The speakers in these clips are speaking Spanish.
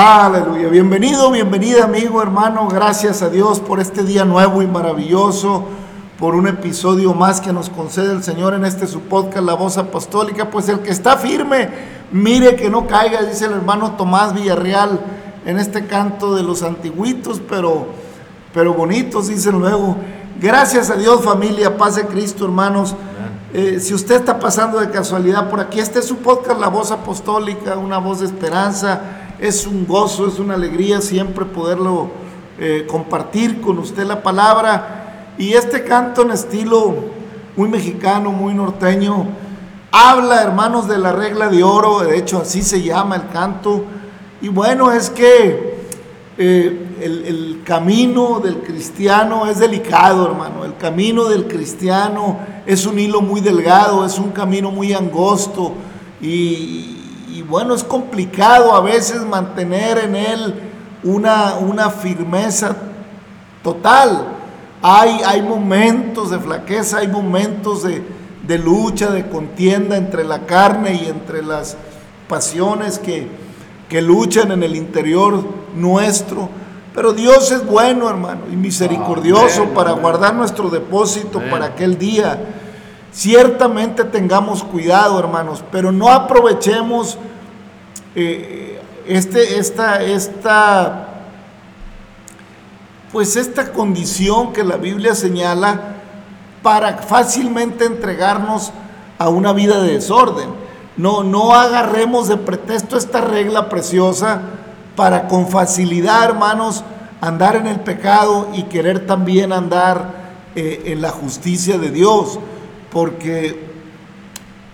Aleluya. Bienvenido, bienvenida amigo, hermano. Gracias a Dios por este día nuevo y maravilloso, por un episodio más que nos concede el Señor en este su podcast, La Voz Apostólica. Pues el que está firme, mire que no caiga, dice el hermano Tomás Villarreal en este canto de los antiguitos, pero, pero bonitos, dicen luego. Gracias a Dios, familia, paz de Cristo, hermanos. Eh, si usted está pasando de casualidad por aquí, este es su podcast, La Voz Apostólica, una voz de esperanza. Es un gozo, es una alegría siempre poderlo eh, compartir con usted la palabra. Y este canto en estilo muy mexicano, muy norteño, habla, hermanos, de la regla de oro. De hecho, así se llama el canto. Y bueno, es que eh, el, el camino del cristiano es delicado, hermano. El camino del cristiano es un hilo muy delgado, es un camino muy angosto. Y, y bueno, es complicado a veces mantener en él una, una firmeza total. Hay, hay momentos de flaqueza, hay momentos de, de lucha, de contienda entre la carne y entre las pasiones que, que luchan en el interior nuestro. Pero Dios es bueno, hermano, y misericordioso Amén, para amén. guardar nuestro depósito Amén. para aquel día. Ciertamente tengamos cuidado, hermanos, pero no aprovechemos eh, este, esta, esta, pues esta condición que la Biblia señala para fácilmente entregarnos a una vida de desorden. No, no agarremos de pretexto esta regla preciosa para con facilidad, hermanos, andar en el pecado y querer también andar eh, en la justicia de Dios, porque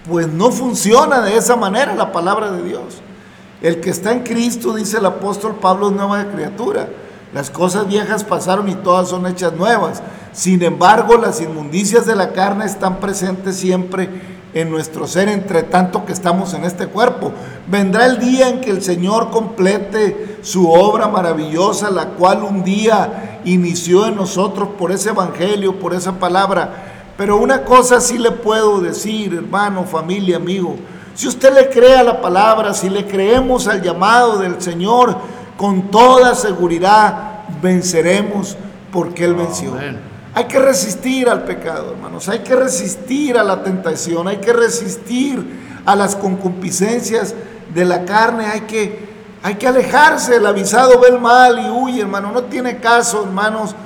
pues no funciona de esa manera la palabra de Dios. El que está en Cristo, dice el apóstol Pablo, es nueva criatura. Las cosas viejas pasaron y todas son hechas nuevas. Sin embargo, las inmundicias de la carne están presentes siempre en nuestro ser entre tanto que estamos en este cuerpo. Vendrá el día en que el Señor complete su obra maravillosa, la cual un día inició en nosotros por ese evangelio, por esa palabra. Pero una cosa sí le puedo decir, hermano, familia, amigo. Si usted le cree a la palabra, si le creemos al llamado del Señor, con toda seguridad venceremos porque Él venció. Hay que resistir al pecado, hermanos. Hay que resistir a la tentación. Hay que resistir a las concupiscencias de la carne. Hay que, hay que alejarse. El avisado ve el mal y huye, hermano. No tiene caso, hermanos,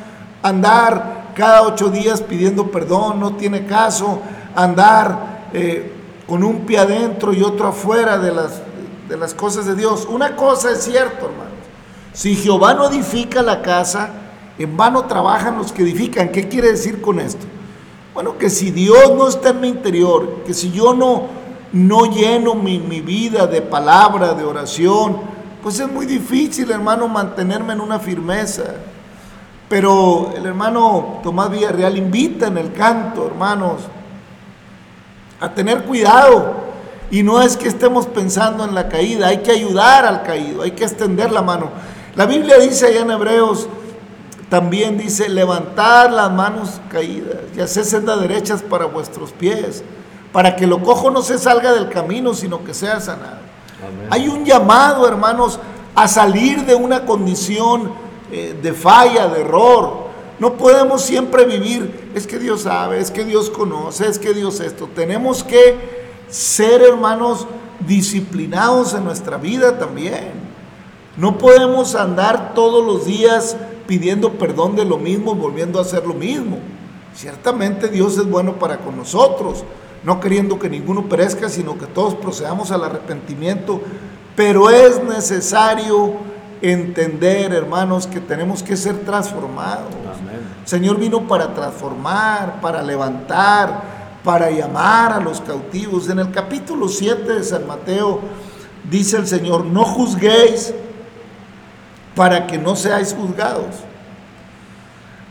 andar cada ocho días pidiendo perdón. No tiene caso andar eh, con un pie adentro y otro afuera de las, de las cosas de Dios. Una cosa es cierto, hermanos. Si Jehová no edifica la casa, en vano trabajan los que edifican. ¿Qué quiere decir con esto? Bueno, que si Dios no está en mi interior, que si yo no, no lleno mi, mi vida de palabra, de oración, pues es muy difícil, hermano, mantenerme en una firmeza. Pero el hermano Tomás Villarreal invita en el canto, hermanos, a tener cuidado. Y no es que estemos pensando en la caída, hay que ayudar al caído, hay que extender la mano. La Biblia dice allá en Hebreos también dice, levantad las manos caídas y haced sendas derechas para vuestros pies, para que lo cojo no se salga del camino, sino que sea sanado. Hay un llamado, hermanos, a salir de una condición eh, de falla, de error. No podemos siempre vivir, es que Dios sabe, es que Dios conoce, es que Dios esto. Tenemos que ser, hermanos, disciplinados en nuestra vida también. No podemos andar todos los días pidiendo perdón de lo mismo, volviendo a hacer lo mismo. Ciertamente Dios es bueno para con nosotros, no queriendo que ninguno perezca, sino que todos procedamos al arrepentimiento. Pero es necesario entender, hermanos, que tenemos que ser transformados. El Señor vino para transformar, para levantar, para llamar a los cautivos. En el capítulo 7 de San Mateo dice el Señor, no juzguéis para que no seáis juzgados.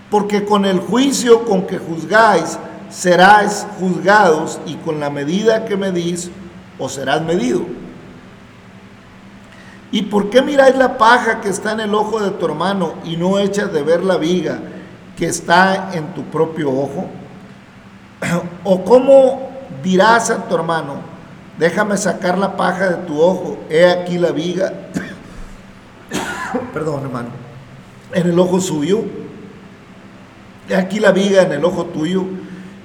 Porque con el juicio con que juzgáis, serás juzgados y con la medida que medís, os serás medido. ¿Y por qué miráis la paja que está en el ojo de tu hermano y no echas de ver la viga que está en tu propio ojo? ¿O cómo dirás a tu hermano, déjame sacar la paja de tu ojo, he aquí la viga perdón hermano, en el ojo suyo. Aquí la viga en el ojo tuyo.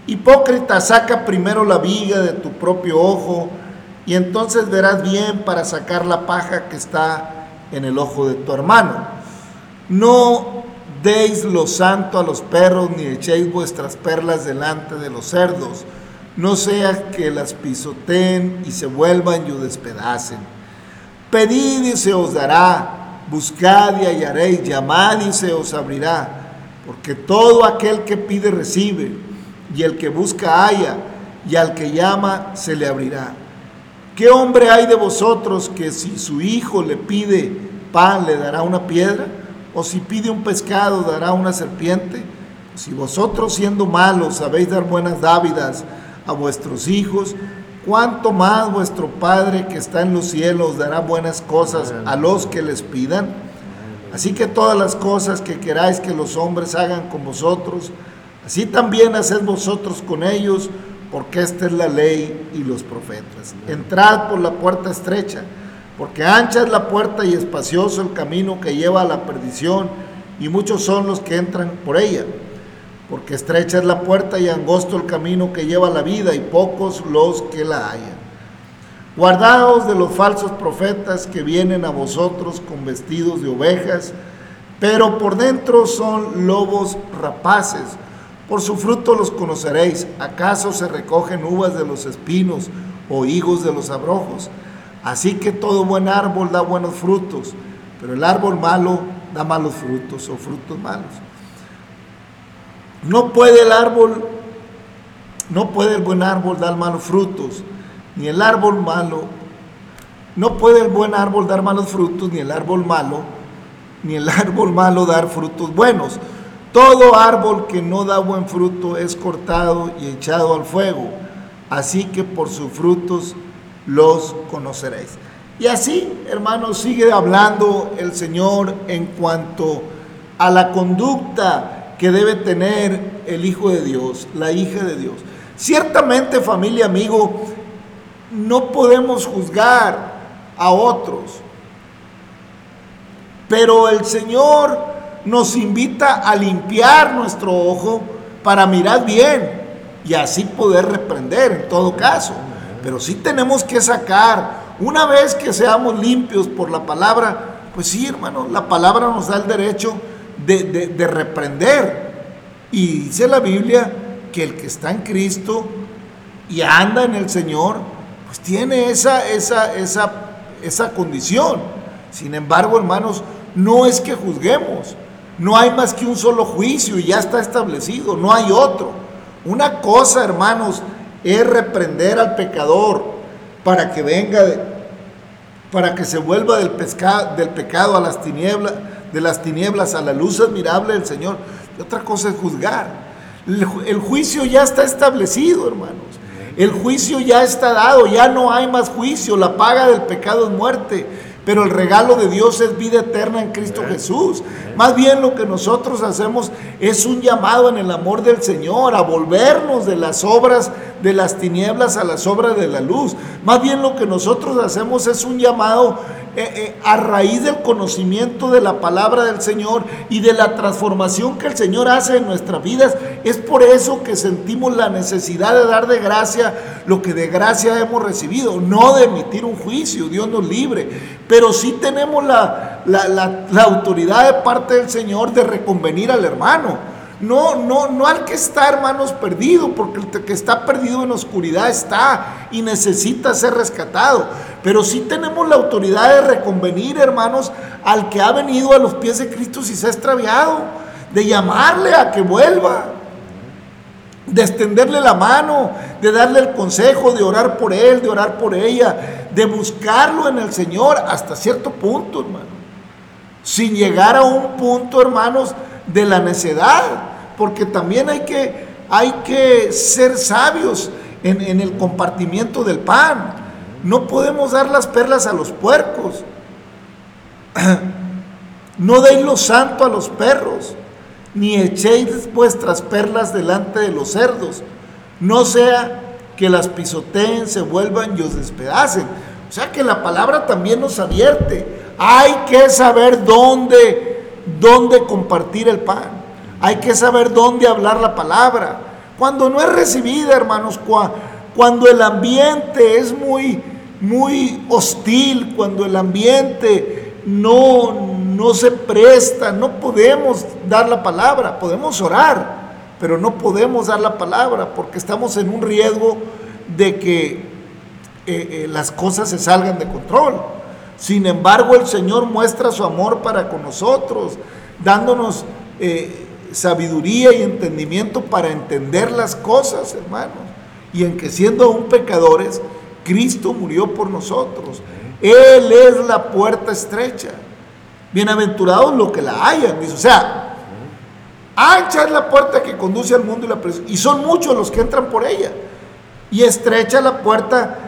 Hipócrita, saca primero la viga de tu propio ojo y entonces verás bien para sacar la paja que está en el ojo de tu hermano. No deis lo santo a los perros ni echéis vuestras perlas delante de los cerdos, no sea que las pisoteen y se vuelvan y os despedacen. Pedid y se os dará buscad y hallaréis, llamad y se os abrirá, porque todo aquel que pide recibe, y el que busca halla, y al que llama se le abrirá. ¿Qué hombre hay de vosotros que si su hijo le pide pan le dará una piedra? ¿O si pide un pescado dará una serpiente? Si vosotros siendo malos sabéis dar buenas dávidas a vuestros hijos, cuánto más vuestro Padre que está en los cielos dará buenas cosas a los que les pidan. Así que todas las cosas que queráis que los hombres hagan con vosotros, así también haced vosotros con ellos, porque esta es la ley y los profetas. Entrad por la puerta estrecha, porque ancha es la puerta y espacioso el camino que lleva a la perdición, y muchos son los que entran por ella porque estrecha es la puerta y angosto el camino que lleva a la vida y pocos los que la hallan. Guardaos de los falsos profetas que vienen a vosotros con vestidos de ovejas, pero por dentro son lobos rapaces. Por su fruto los conoceréis. ¿Acaso se recogen uvas de los espinos o higos de los abrojos? Así que todo buen árbol da buenos frutos, pero el árbol malo da malos frutos o frutos malos. No puede el árbol, no puede el buen árbol dar malos frutos, ni el árbol malo, no puede el buen árbol dar malos frutos, ni el árbol malo, ni el árbol malo dar frutos buenos. Todo árbol que no da buen fruto es cortado y echado al fuego. así que por sus frutos los conoceréis. Y así, hermanos, sigue hablando el Señor en cuanto a la conducta que debe tener el Hijo de Dios, la hija de Dios. Ciertamente, familia, amigo, no podemos juzgar a otros, pero el Señor nos invita a limpiar nuestro ojo para mirar bien y así poder reprender en todo caso. Pero sí tenemos que sacar, una vez que seamos limpios por la palabra, pues sí, hermano, la palabra nos da el derecho de, reprender. Y dice la Biblia que el que está en Cristo y anda en el Señor, pues tiene esa, esa, esa, esa condición. Sin embargo, hermanos, no es que juzguemos, no hay más que un solo juicio y ya está establecido, no hay otro. Una cosa, hermanos, es reprender al pecador para que venga, para que se vuelva del, pecado a las tinieblas, de las tinieblas a la luz admirable del Señor. Y otra cosa es juzgar. el juicio ya está establecido, hermanos. El juicio ya está dado, ya no hay más juicio. La paga del pecado es muerte pero el regalo de Dios es vida eterna en Cristo Jesús. Más bien lo que nosotros hacemos es un llamado en el amor del Señor a volvernos de las obras de las tinieblas a las obras de la luz. Más bien lo que nosotros hacemos es un llamado eh, eh, a raíz del conocimiento de la palabra del Señor y de la transformación que el Señor hace en nuestras vidas. Es por eso que sentimos la necesidad de dar de gracia lo que de gracia hemos recibido, no de emitir un juicio, Dios nos libre, pero sí tenemos la, la autoridad de parte del Señor de reconvenir al hermano. No, no, no al que está, hermanos, perdido, porque el que está perdido en oscuridad está y necesita ser rescatado. Pero sí tenemos la autoridad de reconvenir, hermanos, al que ha venido a los pies de Cristo y se ha extraviado, de llamarle a que vuelva, de extenderle la mano, de darle el consejo, de orar por él, de orar por ella, de buscarlo en el Señor hasta cierto punto, hermano. Sin llegar a un punto, hermanos, de la necedad porque también hay que, hay que ser sabios en, el compartimiento del pan. No podemos dar las perlas a los puercos. No deis lo santo a los perros, ni echéis vuestras perlas delante de los cerdos, no sea que las pisoteen, se vuelvan y os despedacen. O sea que la palabra también nos advierte. Hay que saber dónde, dónde compartir el pan. Hay que saber dónde hablar la palabra. Cuando no es recibida, hermanos, cuando el ambiente es muy, muy hostil, cuando el ambiente no, no se presta, no podemos dar la palabra, podemos orar, pero no podemos dar la palabra porque estamos en un riesgo de que eh, eh, las cosas se salgan de control. Sin embargo, el Señor muestra su amor para con nosotros, dándonos eh, sabiduría y entendimiento para entender las cosas, hermanos. Y en que siendo aún pecadores, Cristo murió por nosotros. Él es la puerta estrecha. Bienaventurados los que la hayan. O sea, ancha es la puerta que conduce al mundo y la Y son muchos los que entran por ella. Y estrecha la puerta,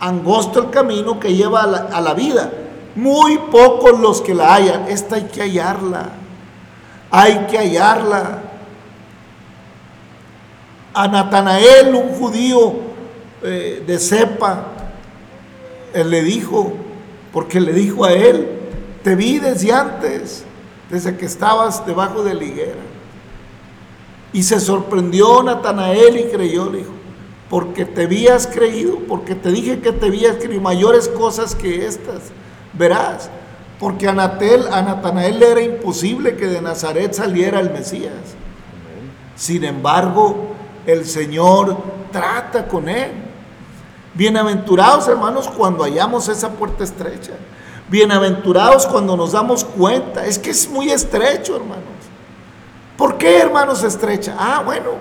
angosto el camino que lleva a la, a la vida. Muy pocos los que la hayan. Esta hay que hallarla hay que hallarla. A Natanael, un judío eh, de cepa, él le dijo, porque le dijo a él, te vi desde antes, desde que estabas debajo de la higuera. Y se sorprendió Natanael y creyó, le dijo, porque te habías creído, porque te dije que te habías creído mayores cosas que estas, verás. Porque a, Natanael le era imposible que de Nazaret saliera el Mesías. Sin embargo, el Señor trata con él. Bienaventurados hermanos cuando hallamos esa puerta estrecha. Bienaventurados cuando nos damos cuenta. Es que es muy estrecho, hermanos. ¿Por qué, hermanos, estrecha? Ah, bueno,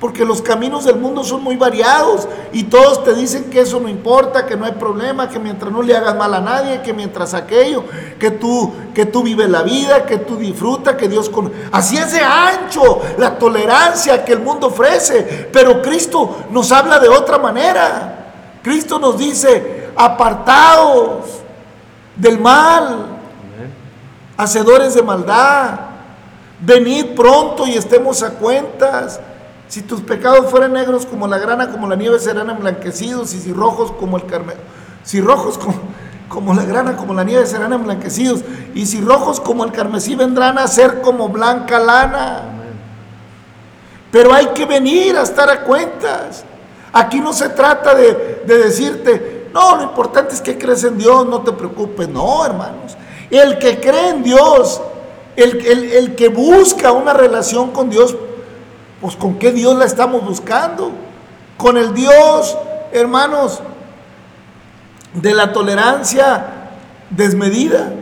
Porque los caminos del mundo son muy variados y todos te dicen que eso no importa, que no hay problema, que mientras no le hagas mal a nadie, que mientras aquello, que tú, que tú vives la vida, que tú disfrutas, que Dios con... Así es de ancho la tolerancia que el mundo ofrece, pero Cristo nos habla de otra manera. Cristo nos dice, apartados del mal, hacedores de maldad, venid pronto y estemos a cuentas. Si tus pecados fueran negros como la grana, como la nieve, serán emblanquecidos. Y si rojos como el carmelo, si rojos como, la grana, como la nieve, serán emblanquecidos. Y si rojos como el carmesí, vendrán a ser como blanca lana. Pero hay que venir a estar a cuentas. Aquí no se trata de, decirte, no, lo importante es que crees en Dios, no te preocupes. No, hermanos. El que cree en Dios, el, el que busca una relación con Dios, pues con qué Dios la estamos buscando. Con el Dios, hermanos, de la tolerancia desmedida.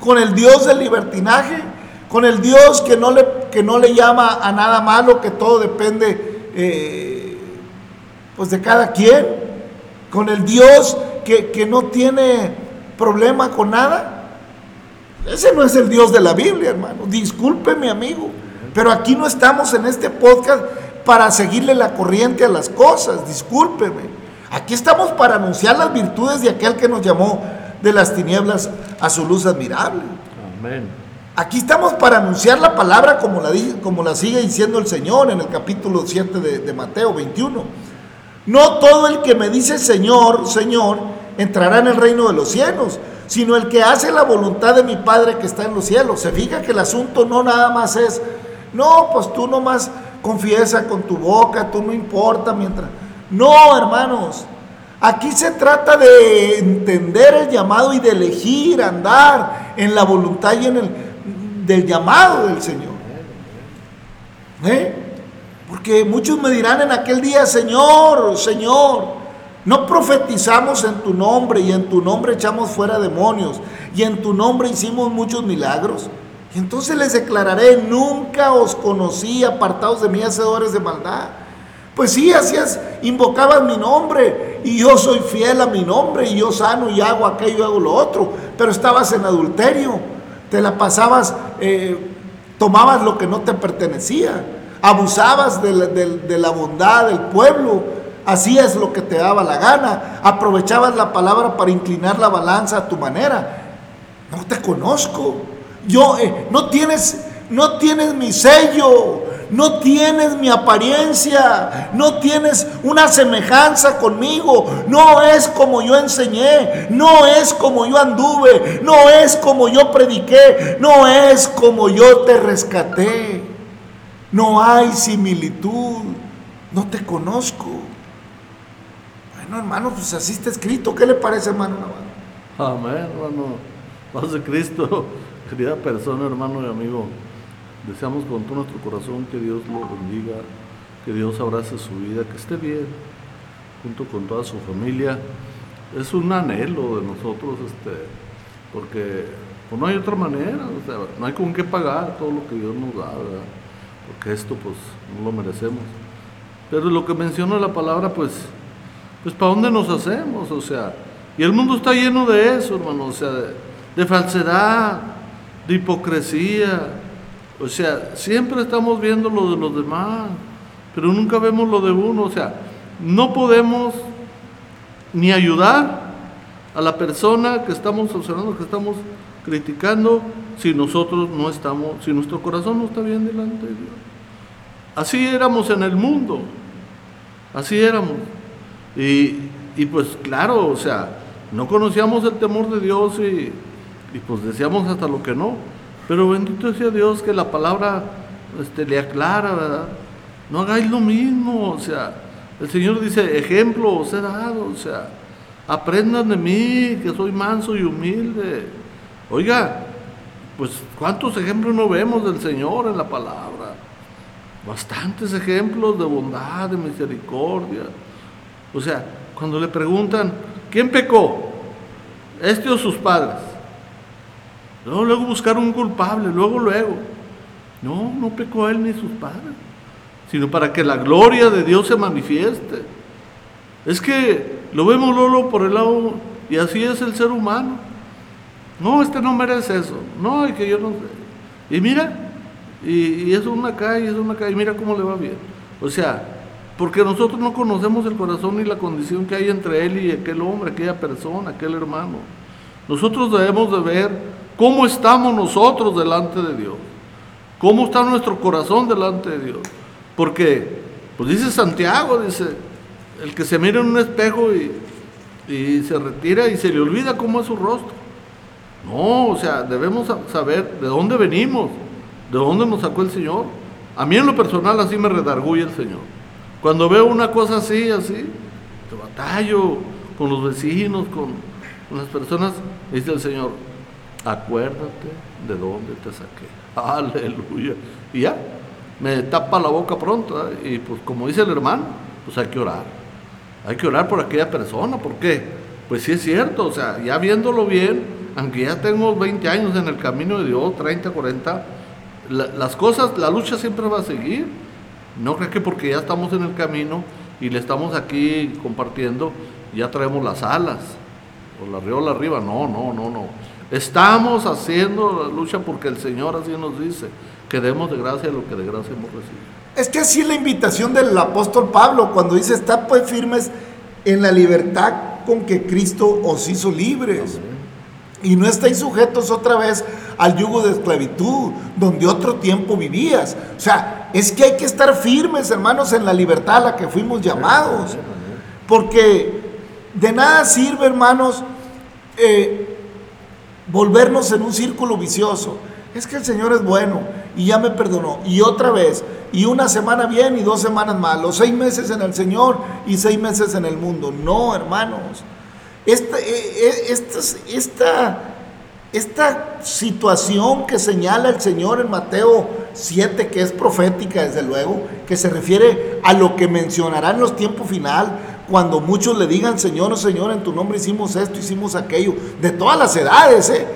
Con el Dios del libertinaje. Con el Dios que no le, que no le llama a nada malo, que todo depende eh, pues de cada quien. Con el Dios que, que no tiene problema con nada. Ese no es el Dios de la Biblia, hermano. Disculpe, mi amigo. Pero aquí no estamos en este podcast para seguirle la corriente a las cosas, discúlpeme. Aquí estamos para anunciar las virtudes de aquel que nos llamó de las tinieblas a su luz admirable. Amén. Aquí estamos para anunciar la palabra como la, como la sigue diciendo el Señor en el capítulo 7 de, de Mateo 21. No todo el que me dice Señor, Señor, entrará en el reino de los cielos, sino el que hace la voluntad de mi Padre que está en los cielos. Se fija que el asunto no nada más es no, pues tú nomás confiesa con tu boca, tú no importa mientras... No, hermanos, aquí se trata de entender el llamado y de elegir, andar en la voluntad y en el del llamado del Señor. ¿Eh? Porque muchos me dirán en aquel día, Señor, Señor, no profetizamos en tu nombre y en tu nombre echamos fuera demonios y en tu nombre hicimos muchos milagros. Entonces les declararé, nunca os conocí apartados de mí, hacedores de maldad. Pues sí, hacías, invocabas mi nombre y yo soy fiel a mi nombre y yo sano y hago aquello y hago lo otro, pero estabas en adulterio, te la pasabas, eh, tomabas lo que no te pertenecía, abusabas de la, de la bondad del pueblo, hacías lo que te daba la gana, aprovechabas la palabra para inclinar la balanza a tu manera. No te conozco. Yo, eh, no tienes, no tienes mi sello, no tienes mi apariencia, no tienes una semejanza conmigo, no es como yo enseñé, no es como yo anduve, no es como yo prediqué, no es como yo te rescaté. No hay similitud, no te conozco. Bueno, hermano, pues así está escrito. ¿Qué le parece, hermano? Amén, hermano. Paz de Cristo. Querida persona, hermano y amigo, deseamos con todo nuestro corazón que Dios lo bendiga, que Dios abrace su vida, que esté bien, junto con toda su familia. Es un anhelo de nosotros, este, porque pues, no hay otra manera, no hay con qué pagar todo lo que Dios nos da, porque esto pues no lo merecemos. Pero lo que menciona la palabra, pues, pues ¿para dónde nos hacemos? O sea, y el mundo está lleno de eso, hermano, o sea, de falsedad, de hipocresía. O sea, siempre estamos viendo lo de los demás, pero nunca vemos lo de uno. O sea, no podemos ni ayudar a la persona que estamos observando, que estamos criticando, si nosotros no estamos, si nuestro corazón no está bien delante de Dios. Así éramos en el mundo, así éramos. Y, y pues claro, o sea, no conocíamos el temor de Dios y y pues decíamos hasta lo que no. Pero bendito sea Dios que la palabra este, le aclara, ¿verdad? No hagáis lo mismo, o sea, el Señor dice, ejemplo os he dado, o sea, aprendan de mí, que soy manso y humilde. Oiga, pues cuántos ejemplos no vemos del Señor en la palabra. Bastantes ejemplos de bondad, de misericordia. O sea, cuando le preguntan, ¿quién pecó? ¿Este o sus padres? Luego, luego buscar un culpable, luego, luego. No, no pecó él ni sus padres. sino para que la gloria de Dios se manifieste. Es que lo vemos Lolo por el lado, y así es el ser humano. No, este no merece eso. No, y que yo no sé. Y mira, y, y es una calle, es una calle, y mira cómo le va bien. O sea, porque nosotros no conocemos el corazón ni la condición que hay entre él y aquel hombre, aquella persona, aquel hermano. Nosotros debemos de ver cómo estamos nosotros delante de Dios. ¿Cómo está nuestro corazón delante de Dios? Porque, pues dice Santiago, dice, el que se mira en un espejo y, se retira y se le olvida cómo es su rostro. No, o sea, debemos saber de dónde venimos, de dónde nos sacó el Señor. A mí en lo personal así me redarguye el Señor. Cuando veo una cosa así, así, te batallo con los vecinos, con, con las personas, dice el Señor, acuérdate de dónde te saqué. Aleluya. Y ya, me tapa la boca pronto. ¿eh? Y pues como dice el hermano, pues hay que orar. Hay que orar por aquella persona. ¿Por qué? Pues sí es cierto, o sea, ya viéndolo bien, aunque ya tengo 20 años en el camino de Dios, 30, 40, la- las cosas, la lucha siempre va a seguir. No crees que porque ya estamos en el camino y le estamos aquí compartiendo, ya traemos las alas o la riola arriba. No, no, no, no. Estamos haciendo la lucha porque el Señor así nos dice, que demos de gracia lo que de gracia hemos recibido. Es que así es la invitación del apóstol Pablo cuando dice, está pues firmes en la libertad con que Cristo os hizo libres. Y no estáis sujetos otra vez al yugo de esclavitud, donde otro tiempo vivías. O sea, es que hay que estar firmes, hermanos, en la libertad a la que fuimos llamados. Porque de nada sirve, hermanos, eh, volvernos en un círculo vicioso. Es que el Señor es bueno y ya me perdonó. Y otra vez, y una semana bien y dos semanas mal. Los seis meses en el Señor y seis meses en el mundo. No, hermanos. Esta, eh, eh, esta, esta, esta situación que señala el Señor en Mateo 7, que es profética desde luego, que se refiere a lo que mencionará en los tiempos final, cuando muchos le digan, Señor, Señor, en tu nombre hicimos esto, hicimos aquello, de todas las edades, ¿eh?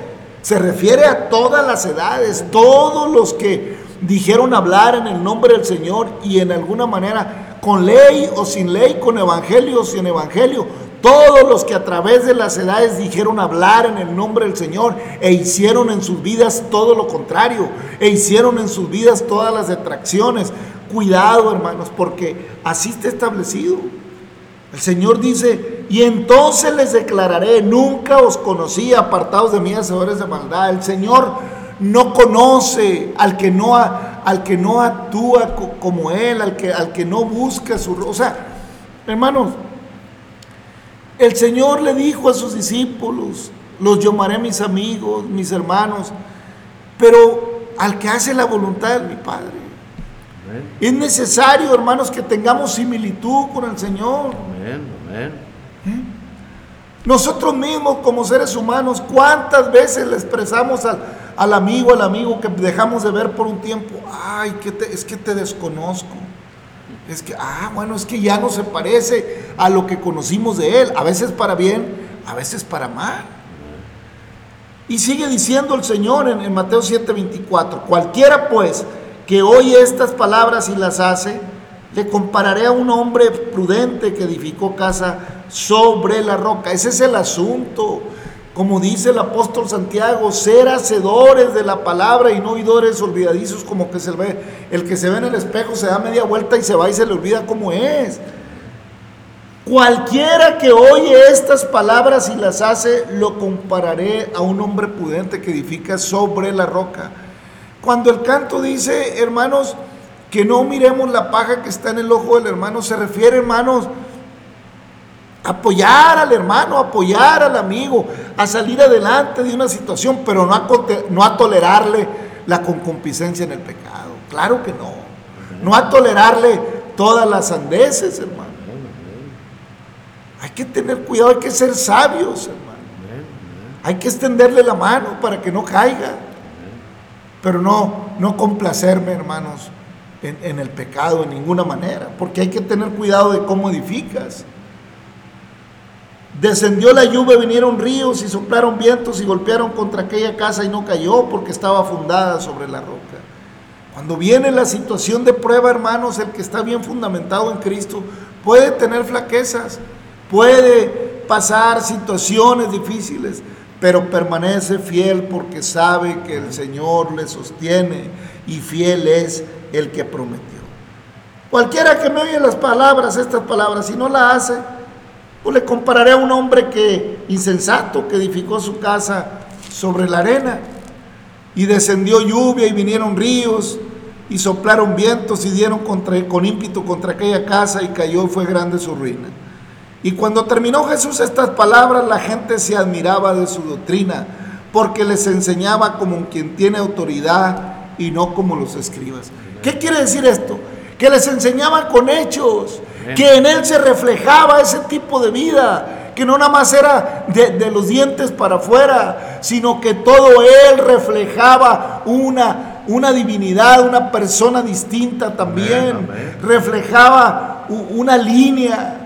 se refiere a todas las edades, todos los que dijeron hablar en el nombre del Señor y en alguna manera, con ley o sin ley, con evangelio o sin evangelio, todos los que a través de las edades dijeron hablar en el nombre del Señor e hicieron en sus vidas todo lo contrario, e hicieron en sus vidas todas las detracciones. Cuidado, hermanos, porque así está establecido. El Señor dice, y entonces les declararé, nunca os conocí, apartados de mí, hacedores de maldad. El Señor no conoce al que no, al que no actúa co- como Él, al que, al que no busca su... O sea, hermanos, el Señor le dijo a sus discípulos, los llamaré mis amigos, mis hermanos, pero al que hace la voluntad de mi Padre. Amén, Es necesario, hermanos, que tengamos similitud con el Señor. amén, amén. Nosotros mismos como seres humanos, ¿cuántas veces le expresamos al, al amigo, al amigo que dejamos de ver por un tiempo? Ay, que te- es que te desconozco. Es que, ah, bueno, es que ya no se parece a lo que conocimos de él. A veces para bien, a veces para mal. Y sigue diciendo el Señor en, en Mateo 7:24, cualquiera pues que oye estas palabras y las hace, le compararé a un hombre prudente que edificó casa sobre la roca. Ese es el asunto. Como dice el apóstol Santiago, ser hacedores de la palabra y no oidores olvidadizos como que se ve. El que se ve en el espejo se da media vuelta y se va y se le olvida cómo es. Cualquiera que oye estas palabras y las hace, lo compararé a un hombre prudente que edifica sobre la roca. Cuando el canto dice, hermanos, que no miremos la paja que está en el ojo del hermano, se refiere, hermanos, a apoyar al hermano, apoyar al amigo, a salir adelante de una situación, pero no a, no a tolerarle la concupiscencia en el pecado. Claro que no. No a tolerarle todas las sandeces, hermano. Hay que tener cuidado, hay que ser sabios, hermano. Hay que extenderle la mano para que no caiga. Pero no, no complacerme, hermanos, en, en el pecado en ninguna manera. Porque hay que tener cuidado de cómo edificas. Descendió la lluvia, vinieron ríos y soplaron vientos y golpearon contra aquella casa y no cayó porque estaba fundada sobre la roca. Cuando viene la situación de prueba, hermanos, el que está bien fundamentado en Cristo puede tener flaquezas, puede pasar situaciones difíciles, pero permanece fiel porque sabe que el Señor le sostiene y fiel es el que prometió. Cualquiera que me oye las palabras, estas palabras, si no la hace, pues le compararé a un hombre que insensato que edificó su casa sobre la arena y descendió lluvia y vinieron ríos y soplaron vientos y dieron contra, con ímpetu contra aquella casa y cayó y fue grande su ruina. Y cuando terminó Jesús estas palabras, la gente se admiraba de su doctrina, porque les enseñaba como quien tiene autoridad y no como los escribas. ¿Qué quiere decir esto? Que les enseñaba con hechos, que en él se reflejaba ese tipo de vida, que no nada más era de, los dientes para afuera, sino que todo él reflejaba una, una divinidad, una persona distinta también, reflejaba una línea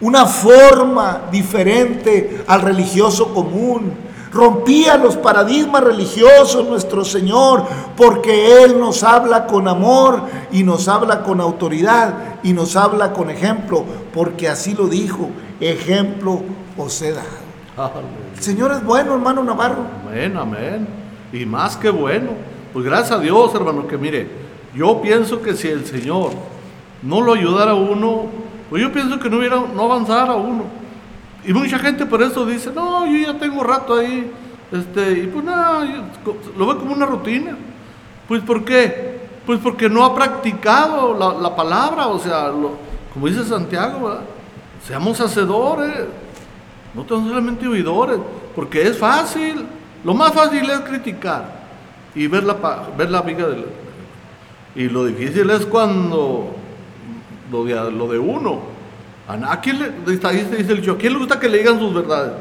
una forma diferente al religioso común. Rompía los paradigmas religiosos nuestro Señor, porque Él nos habla con amor y nos habla con autoridad y nos habla con ejemplo, porque así lo dijo, ejemplo os he dado. El Señor es bueno, hermano Navarro. Amén, amén. Y más que bueno. Pues gracias a Dios, hermano, que mire, yo pienso que si el Señor no lo ayudara a uno, pues yo pienso que no hubiera, no avanzara uno. Y mucha gente por eso dice, no, yo ya tengo rato ahí, este, y pues nada, lo ve como una rutina. Pues ¿por qué? Pues porque no ha practicado la, palabra, o sea, como dice Santiago, seamos hacedores, no tan solamente oidores, porque es fácil, lo más fácil es criticar y ver la, ver la viga del... Y lo difícil es cuando lo de, lo de uno. ¿A quién le, está, dice el ¿a quién le gusta que le digan sus verdades?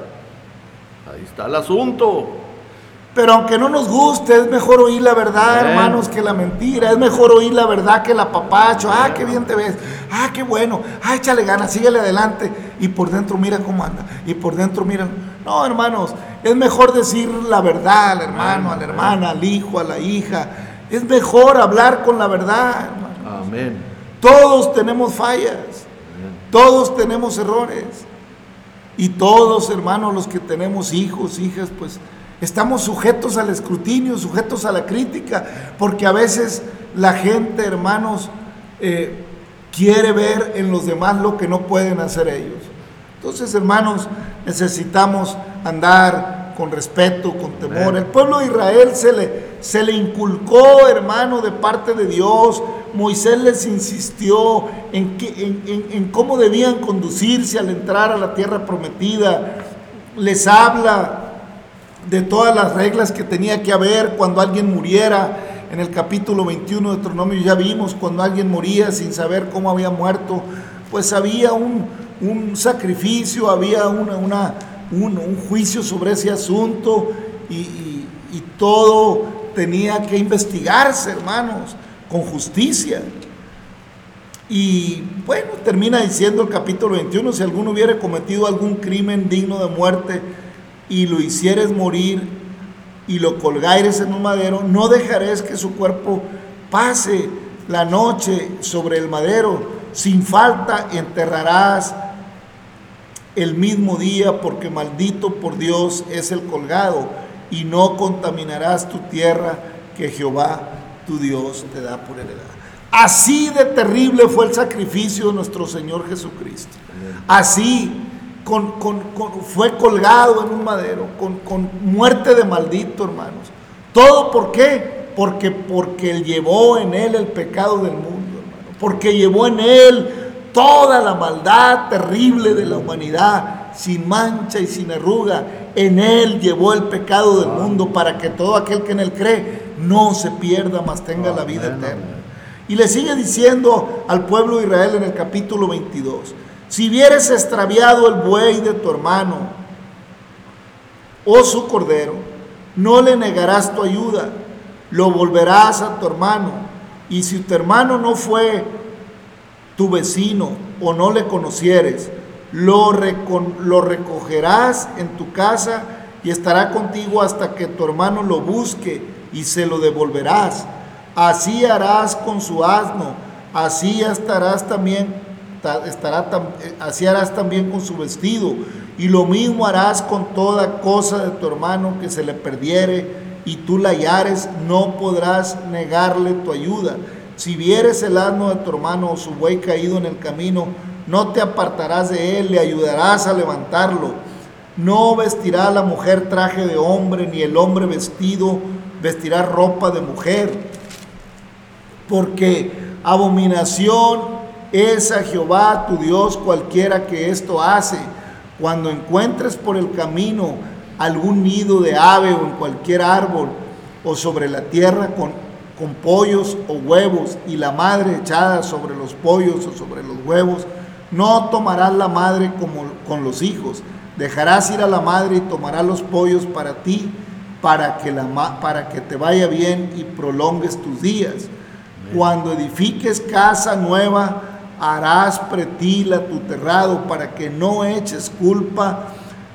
Ahí está el asunto. Pero aunque no nos guste, es mejor oír la verdad, hermanos, que la mentira. Es mejor oír la verdad que la papacho. Ah, qué bien te ves. Ah, qué bueno. Ah, échale ganas, síguele adelante. Y por dentro mira cómo anda. Y por dentro mira. No, hermanos, es mejor decir la verdad al hermano, a la hermana, al hijo, a la hija. Es mejor hablar con la verdad. Amén. Todos tenemos fallas, todos tenemos errores. Y todos, hermanos, los que tenemos hijos, hijas, pues estamos sujetos al escrutinio, sujetos a la crítica, porque a veces la gente, hermanos, eh, quiere ver en los demás lo que no pueden hacer ellos. Entonces, hermanos, necesitamos andar con respeto, con temor. El pueblo de Israel se le, se le inculcó, hermano, de parte de Dios Moisés les insistió en, en, cómo debían conducirse al entrar a la tierra prometida. Les habla de todas las reglas que tenía que haber cuando alguien muriera. En el capítulo 21 de Deuteronomio ya vimos cuando alguien moría sin saber cómo había muerto, pues había un, sacrificio, había una, una, un, juicio sobre ese asunto y todo tenía que investigarse, hermanos con justicia. Y bueno, termina diciendo el capítulo 21, si alguno hubiera cometido algún crimen digno de muerte y lo hicieres morir y lo colgares en un madero, no dejaréis que su cuerpo pase la noche sobre el madero, sin falta enterrarás el mismo día, porque maldito por Dios es el colgado, y no contaminarás tu tierra que Jehová tu Dios te da por heredad. Así de terrible fue el sacrificio de nuestro Señor Jesucristo. Así con, fue colgado en un madero, con, muerte de maldito, hermanos. ¿Todo por qué? Porque, porque llevó en Él el pecado del mundo, hermano. Porque llevó en Él toda la maldad terrible de la humanidad, sin mancha y sin arruga. En Él llevó el pecado del mundo para que todo aquel que en Él cree no se pierda, mas tenga la vida eterna. Y le sigue diciendo al pueblo de Israel en el capítulo 22, si vieres extraviado el buey de tu hermano o su cordero, no le negarás tu ayuda, lo volverás a tu hermano. Y si tu hermano no fue tu vecino o no le conocieres, lo, lo recogerás en tu casa y estará contigo hasta que tu hermano lo busque y se lo devolverás. Así harás con su asno, así estarás también, estará, eh, así harás también con su vestido, y lo mismo harás con toda cosa de tu hermano que se le perdiere, y tú la hallares, no podrás negarle tu ayuda. Si vieres el asno de tu hermano o su buey caído en el camino, no te apartarás de él, le ayudarás a levantarlo. No vestirá la mujer traje de hombre, ni el hombre vestido vestirá ropa de mujer, porque abominación es a Jehová tu Dios cualquiera que esto hace. Cuando encuentres por el camino algún nido de ave o en cualquier árbol o sobre la tierra con, con pollos o huevos y la madre echada sobre los pollos o sobre los huevos, no tomarás la madre como con los hijos, dejarás ir a la madre y tomarás los pollos para ti, para que, la, para que te vaya bien y prolongues tus días. Cuando edifiques casa nueva, harás pretila tu terrado para que no eches culpa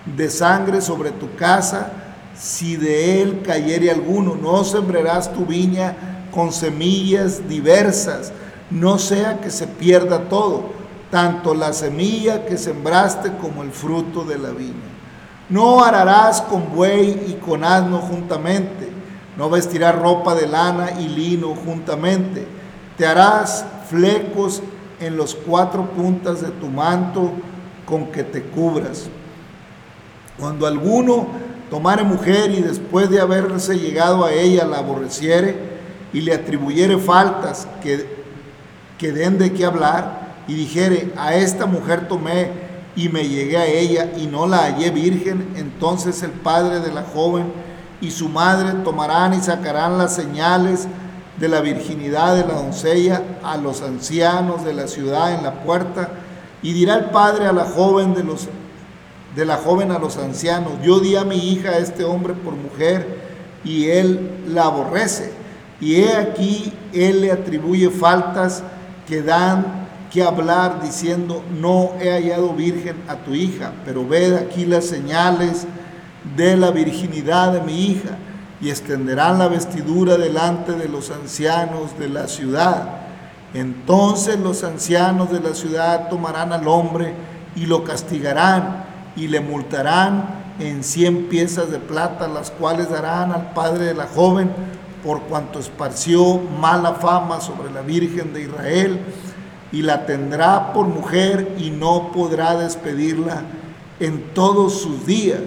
de sangre sobre tu casa, si de él cayere alguno, no sembrarás tu viña con semillas diversas, no sea que se pierda todo, tanto la semilla que sembraste como el fruto de la viña. No ararás con buey y con asno juntamente, no vestirás ropa de lana y lino juntamente, te harás flecos en los cuatro puntas de tu manto con que te cubras. Cuando alguno tomare mujer y después de haberse llegado a ella la aborreciere y le atribuyere faltas que, que den de qué hablar y dijere, a esta mujer tomé y me llegué a ella y no la hallé virgen, entonces el padre de la joven y su madre tomarán y sacarán las señales de la virginidad de la doncella a los ancianos de la ciudad en la puerta y dirá el padre a la joven de los de la joven a los ancianos. Yo di a mi hija a este hombre por mujer y él la aborrece. Y he aquí, él le atribuye faltas que dan que hablar diciendo, no he hallado virgen a tu hija, pero ved aquí las señales de la virginidad de mi hija y extenderán la vestidura delante de los ancianos de la ciudad. Entonces los ancianos de la ciudad tomarán al hombre y lo castigarán y le multarán en cien piezas de plata, las cuales darán al padre de la joven por cuanto esparció mala fama sobre la Virgen de Israel, y la tendrá por mujer y no podrá despedirla en todos sus días.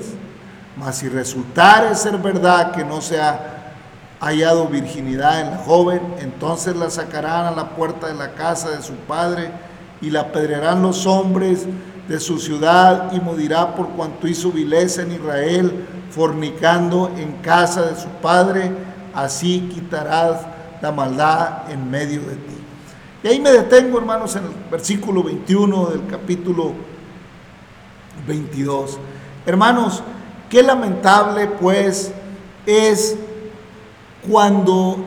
Mas si resultare ser verdad que no se ha hallado virginidad en la joven, entonces la sacarán a la puerta de la casa de su padre y la apedrearán los hombres de su ciudad y morirá por cuanto hizo vileza en Israel, fornicando en casa de su padre, así quitarás la maldad en medio de ti. Y ahí me detengo, hermanos, en el versículo 21 del capítulo 22. Hermanos, qué lamentable pues es cuando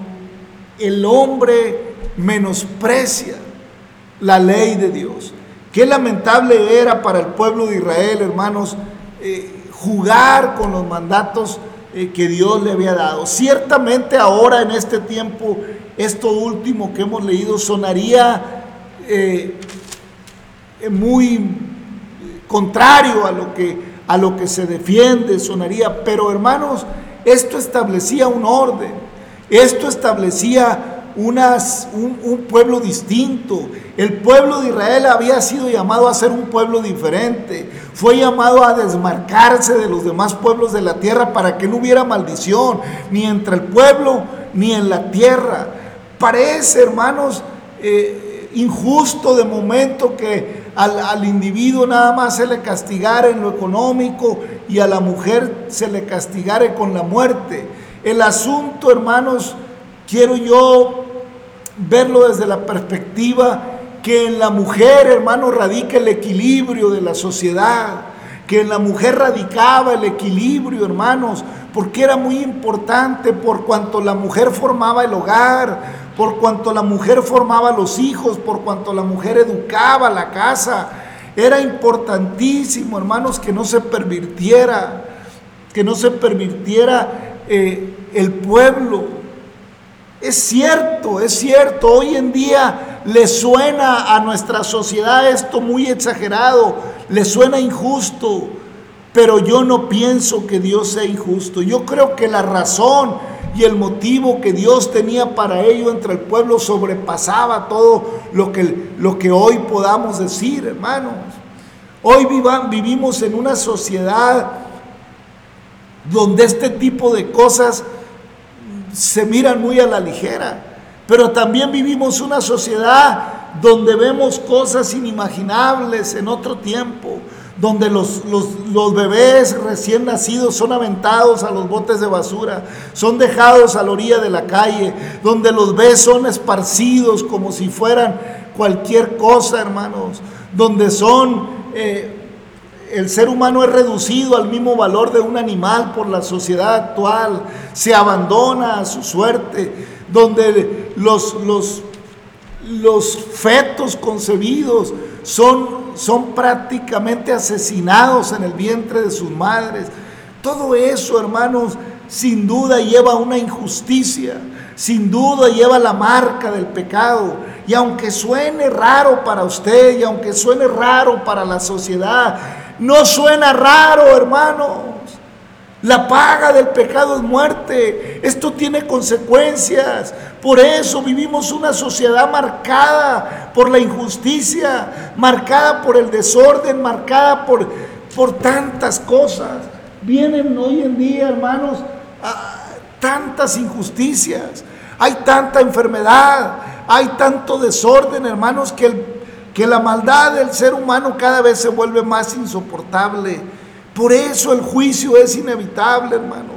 el hombre menosprecia la ley de Dios. Qué lamentable era para el pueblo de Israel, hermanos, eh, jugar con los mandatos eh, que Dios le había dado. Ciertamente ahora en este tiempo, esto último que hemos leído sonaría eh, muy contrario a lo, que, a lo que se defiende, sonaría, pero hermanos, esto establecía un orden, esto establecía unas, un, pueblo distinto. El pueblo de Israel había sido llamado a ser un pueblo diferente. Fue llamado a desmarcarse de los demás pueblos de la tierra para que no hubiera maldición, ni entre el pueblo ni en la tierra. Parece, hermanos, eh, injusto de momento que al, al, individuo nada más se le castigara en lo económico y a la mujer se le castigara con la muerte. El asunto, hermanos, quiero yo verlo desde la perspectiva que en la mujer, hermano, radica el equilibrio de la sociedad, que en la mujer radicaba el equilibrio, hermanos, porque era muy importante por cuanto la mujer formaba el hogar, por cuanto la mujer formaba los hijos, por cuanto la mujer educaba la casa. Era importantísimo, hermanos, que no se pervirtiera, que no se pervirtiera eh, el pueblo Es cierto, es cierto, hoy en día le suena a nuestra sociedad esto muy exagerado, le suena injusto, pero yo no pienso que Dios sea injusto. Yo creo que la razón y el motivo que Dios tenía para ello entre el pueblo sobrepasaba todo lo que, lo que hoy podamos decir, hermanos. Hoy vivimos en una sociedad donde este tipo de cosas se miran muy a la ligera, pero también vivimos una sociedad donde vemos cosas inimaginables en otro tiempo, donde los, los, bebés recién nacidos son aventados a los botes de basura, son dejados a la orilla de la calle, donde los bebés son esparcidos como si fueran cualquier cosa, hermanos, donde son, eh, el ser humano es reducido al mismo valor de un animal por la sociedad actual, se abandona a su suerte, donde los, los, los fetos concebidos son son prácticamente asesinados en el vientre de sus madres. Todo eso, hermanos, sin duda lleva una injusticia, sin duda lleva la marca del pecado. Y aunque suene raro para usted y aunque suene raro para la sociedad, no suena raro, hermanos. La paga del pecado es muerte. Esto tiene consecuencias. Por eso vivimos una sociedad marcada por la injusticia, marcada por el desorden, marcada por, por tantas cosas. Vienen hoy en día, hermanos, tantas injusticias. Hay tanta enfermedad, hay tanto desorden, hermanos, que, que la maldad del ser humano cada vez se vuelve más insoportable. Por eso el juicio es inevitable, hermanos.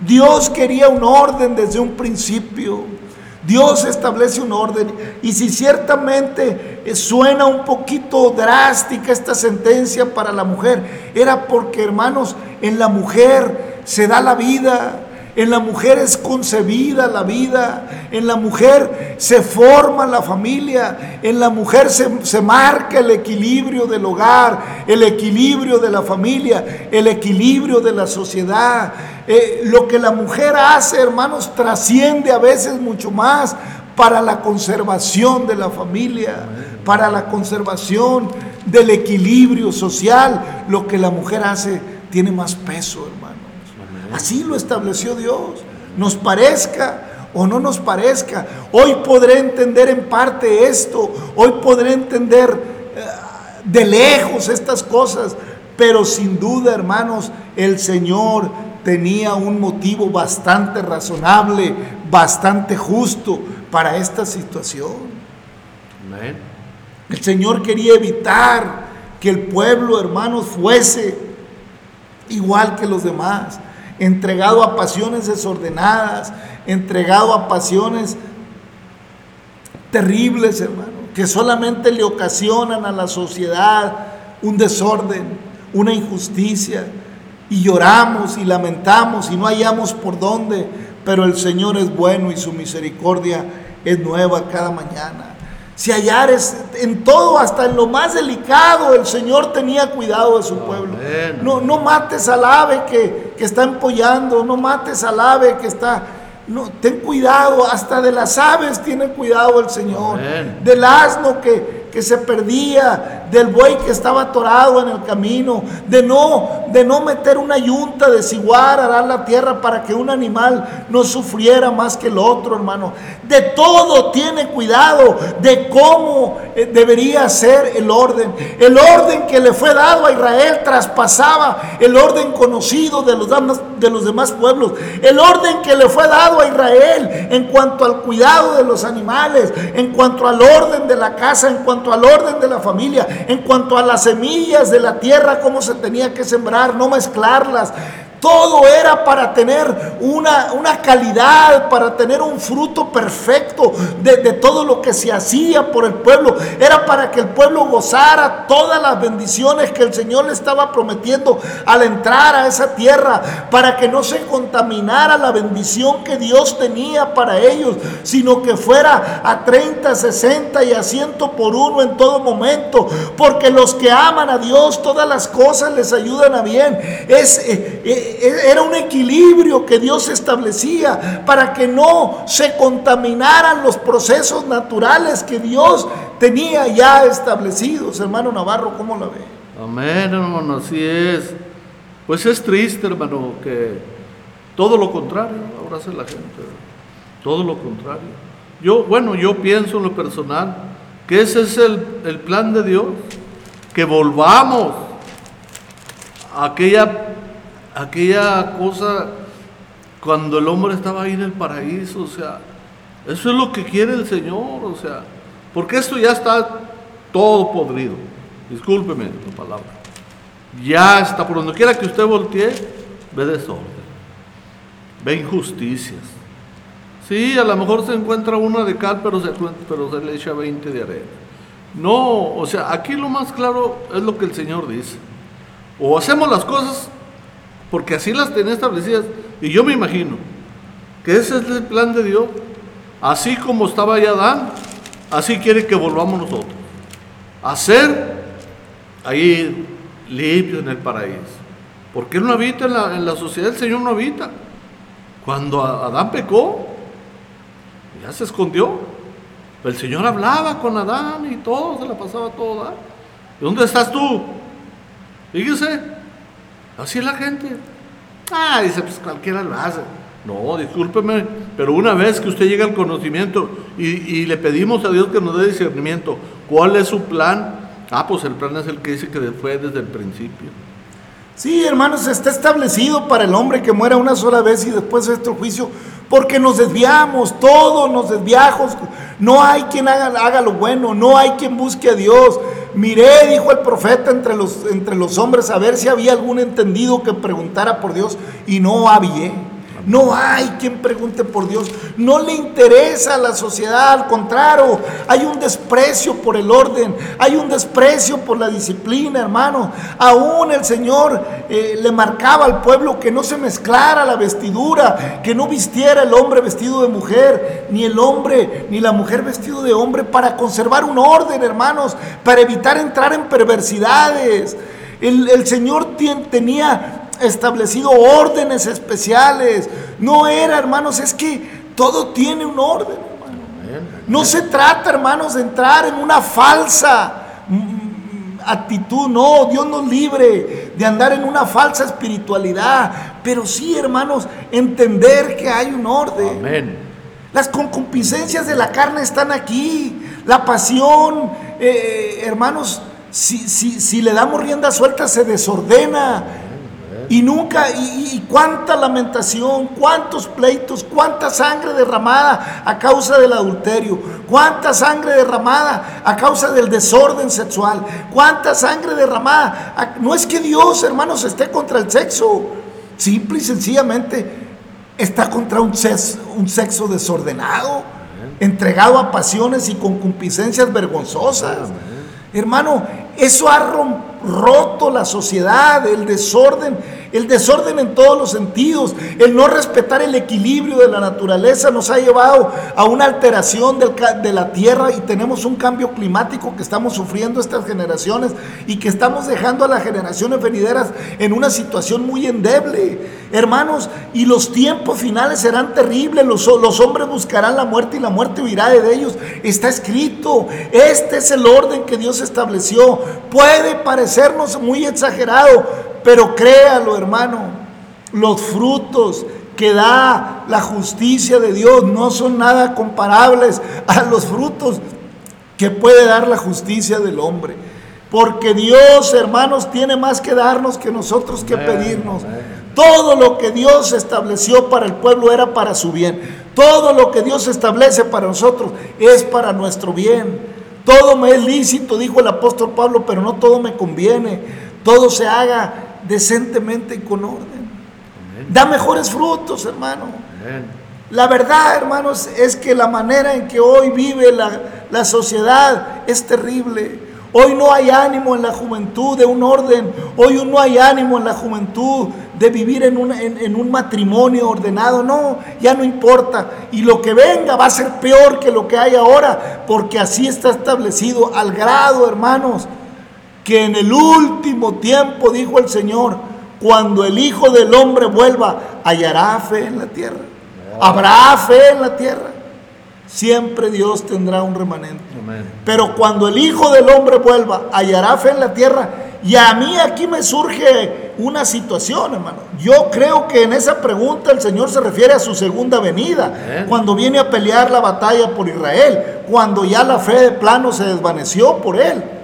Dios quería un orden desde un principio. Dios establece un orden. Y si ciertamente suena un poquito drástica esta sentencia para la mujer, era porque, hermanos, en la mujer se da la vida. En la mujer es concebida la vida, en la mujer se forma la familia, en la mujer se, marca el equilibrio del hogar, el equilibrio de la familia, el equilibrio de la sociedad. Eh, lo que la mujer hace, hermanos, trasciende a veces mucho más para la conservación de la familia, para la conservación del equilibrio social. Lo que la mujer hace tiene más peso, hermano. Así lo estableció Dios. Nos parezca o no nos parezca. Hoy podré entender en parte esto. Hoy podré entender eh, de lejos estas cosas. Pero sin duda, hermanos, el Señor tenía un motivo bastante razonable, bastante justo para esta situación. El Señor quería evitar que el pueblo, hermanos, fuese igual que los demás entregado a pasiones desordenadas, entregado a pasiones terribles, hermano, que solamente le ocasionan a la sociedad un desorden, una injusticia, y lloramos y lamentamos y no hallamos por dónde, pero el Señor es bueno y su misericordia es nueva cada mañana. Si hallares en todo, hasta en lo más delicado, el Señor tenía cuidado de su pueblo. No, no mates al ave que, que está empollando, no mates al ave que está no, ten cuidado, hasta de las aves tiene cuidado el Señor. Del asno que, que, se perdía, del buey que estaba atorado en el camino, de no, de no meter una yunta, desiguar, arar la tierra para que un animal no sufriera más que el otro, hermano. De todo tiene cuidado, de cómo eh, debería ser el orden. El orden que le fue dado a Israel traspasaba el orden conocido de los, de los demás pueblos. El orden que le fue dado a Israel en cuanto al cuidado de los animales, en cuanto al orden de la casa, en cuanto al orden de la familia, en cuanto a las semillas de la tierra, cómo se tenía que sembrar, no mezclarlas. Todo era para tener una, una, calidad, para tener un fruto perfecto de, todo lo que se hacía por el pueblo. Era para que el pueblo gozara todas las bendiciones que el Señor le estaba prometiendo al entrar a esa tierra, para que no se contaminara la bendición que Dios tenía para ellos, sino que fuera a 30, 60 y a 100 por uno en todo momento. Porque los que aman a Dios, todas las cosas les ayudan a bien. Es. Eh, eh, era un equilibrio que Dios establecía para que no se contaminaran los procesos naturales que Dios tenía ya establecidos. Hermano Navarro, ¿cómo la ve? Amén, hermano, así es. Pues es triste, hermano, que todo lo contrario ahora hace la gente. Todo lo contrario. Yo, bueno, yo pienso en lo personal que ese es el, el plan de Dios, que volvamos a aquella, aquella cosa cuando el hombre estaba ahí en el paraíso, o sea, eso es lo que quiere el Señor, o sea, porque esto ya está todo podrido, discúlpeme la palabra, ya está, por donde quiera que usted voltee, ve desorden, ve injusticias. Sí, a lo mejor se encuentra una de cal, pero se, pero se le echa 20 de arena. No, o sea, aquí lo más claro es lo que el Señor dice. O hacemos las cosas porque así las tenía establecidas. Y yo me imagino que ese es el plan de Dios. Así como estaba ya Adán, así quiere que volvamos nosotros. A ser ahí limpio en el paraíso. Porque Él no habita en la, sociedad, el Señor no habita. Cuando Adán pecó, ya se escondió. El Señor hablaba con Adán y todo, se la pasaba. ¿Y dónde estás tú? Fíjese, así es la gente. Ah, dice, pues cualquiera lo hace. No, discúlpeme, pero una vez que usted llega al conocimiento y, y, le pedimos a Dios que nos dé discernimiento, ¿cuál es su plan? Ah, pues el plan es el que dice que fue desde el principio. Sí, hermanos, está establecido para el hombre que muera una sola vez y después de este juicio, porque nos desviamos, todos nos desviamos. No hay quien haga, lo bueno, no hay quien busque a Dios. Miré, dijo el profeta entre los, entre los hombres, a ver si había algún entendido que preguntara por Dios, y no había. No hay quien pregunte por Dios. No le interesa a la sociedad. Al contrario, hay un desprecio por el orden. Hay un desprecio por la disciplina, hermano. Aún el Señor eh, le marcaba al pueblo que no se mezclara la vestidura, que no vistiera el hombre vestido de mujer, ni el hombre, ni la mujer vestido de hombre, para conservar un orden, hermanos, para evitar entrar en perversidades. El, el Señor tenía establecido órdenes especiales. No era, hermanos, es que todo tiene un orden, hermano. No se trata, hermanos, de entrar en una falsa mm, actitud. No, Dios nos libre de andar en una falsa espiritualidad. Pero sí, hermanos, entender que hay un orden. Amén. Las concupiscencias de la carne están aquí. La pasión, eh, hermanos, si, si, si le damos rienda suelta se desordena. Y nunca, y, y, cuánta lamentación, cuántos pleitos, cuánta sangre derramada a causa del adulterio, cuánta sangre derramada a causa del desorden sexual, cuánta sangre derramada. A, no es que Dios, hermanos, esté contra el sexo, simple y sencillamente está contra un sexo, un sexo desordenado, entregado a pasiones y concupiscencias vergonzosas. Hermano, eso ha roto la sociedad, el desorden, el desorden en todos los sentidos, el no respetar el equilibrio de la naturaleza nos ha llevado a una alteración de la tierra y tenemos un cambio climático que estamos sufriendo estas generaciones y que estamos dejando a las generaciones venideras en una situación muy endeble. Hermanos, y los tiempos finales serán terribles, los, los hombres buscarán la muerte y la muerte huirá de ellos. Está escrito, este es el orden que Dios estableció. Puede parecernos muy exagerado, pero créalo, hermano, los frutos que da la justicia de Dios no son nada comparables a los frutos que puede dar la justicia del hombre. Porque Dios, hermanos, tiene más que darnos que nosotros que pedirnos. Todo lo que Dios estableció para el pueblo era para su bien. Todo lo que Dios establece para nosotros es para nuestro bien. Todo me es lícito, dijo el apóstol Pablo, pero no todo me conviene. Todo se haga decentemente y con orden. Amén. Da mejores frutos, hermano. Amén. La verdad, hermanos, es que la manera en que hoy vive la, la, sociedad es terrible. Hoy no hay ánimo en la juventud de un orden. Hoy no hay ánimo en la juventud de vivir en un, en, en un matrimonio ordenado. No, ya no importa. Y lo que venga va a ser peor que lo que hay ahora, porque así está establecido al grado, hermanos, que en el último tiempo, dijo el Señor, cuando el Hijo del Hombre vuelva, hallará fe en la tierra. Habrá fe en la tierra. Siempre Dios tendrá un remanente. Amén. Pero cuando el Hijo del Hombre vuelva, hallará fe en la tierra. Y a mí aquí me surge una situación, hermano. Yo creo que en esa pregunta el Señor se refiere a su segunda venida, Amén. cuando viene a pelear la batalla por Israel, cuando ya la fe de plano se desvaneció por él.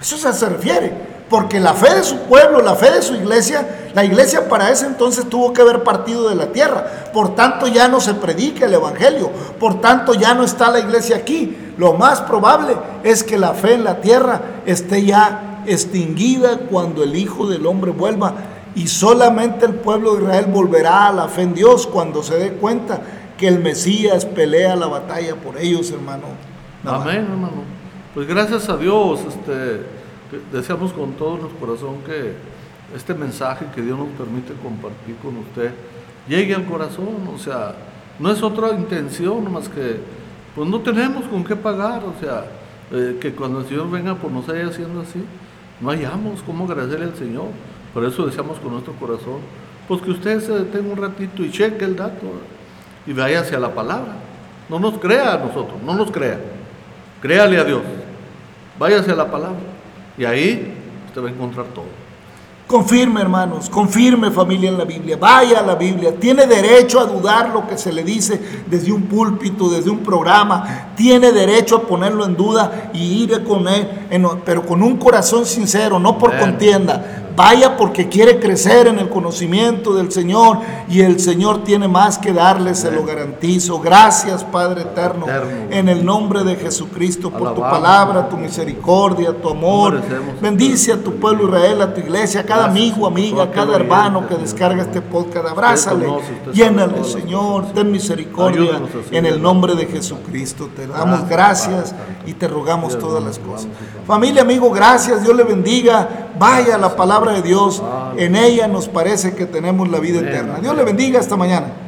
Eso se refiere. Porque la fe de su pueblo, la fe de su iglesia, la iglesia para ese entonces tuvo que haber partido de la tierra. Por tanto ya no se predica el Evangelio. Por tanto ya no está la iglesia aquí. Lo más probable es que la fe en la tierra esté ya extinguida cuando el Hijo del Hombre vuelva. Y solamente el pueblo de Israel volverá a la fe en Dios cuando se dé cuenta que el Mesías pelea la batalla por ellos, hermano. Amén, hermano. Pues gracias a Dios, este, deseamos con todo nuestro corazón que este mensaje que Dios nos permite compartir con usted llegue al corazón. O sea, no es otra intención más que, pues no tenemos con qué pagar. O sea, eh, que cuando el Señor venga por nos haya haciendo así, no hayamos cómo agradecerle al Señor. Por eso deseamos con nuestro corazón, pues que usted se detenga un ratito y cheque el dato y vaya hacia la palabra. No nos crea a nosotros, no nos crea. Créale a Dios. Váyase a la palabra. Y ahí usted va a encontrar todo. Confirme, hermanos, confirme familia en la Biblia, vaya a la Biblia, tiene derecho a dudar lo que se le dice desde un púlpito, desde un programa, tiene derecho a ponerlo en duda y ir con él, en- pero con un corazón sincero, no por contienda. Vaya porque quiere crecer en el conocimiento del Señor y el Señor tiene más que darle, se lo garantizo. Gracias, Padre eterno, en el nombre de Jesucristo, por tu palabra, tu misericordia, tu amor. Bendice a tu pueblo Israel, a tu iglesia, a cada amigo, amiga, a cada hermano que descarga este podcast. Abrázale, llénale, Señor, ten misericordia en el nombre de Jesucristo. Te damos Gracias, y te rogamos todas las cosas. Familia, amigo, gracias. Dios le bendiga. Vaya la palabra de Dios. En ella nos parece que tenemos la vida eterna. Dios le bendiga esta mañana.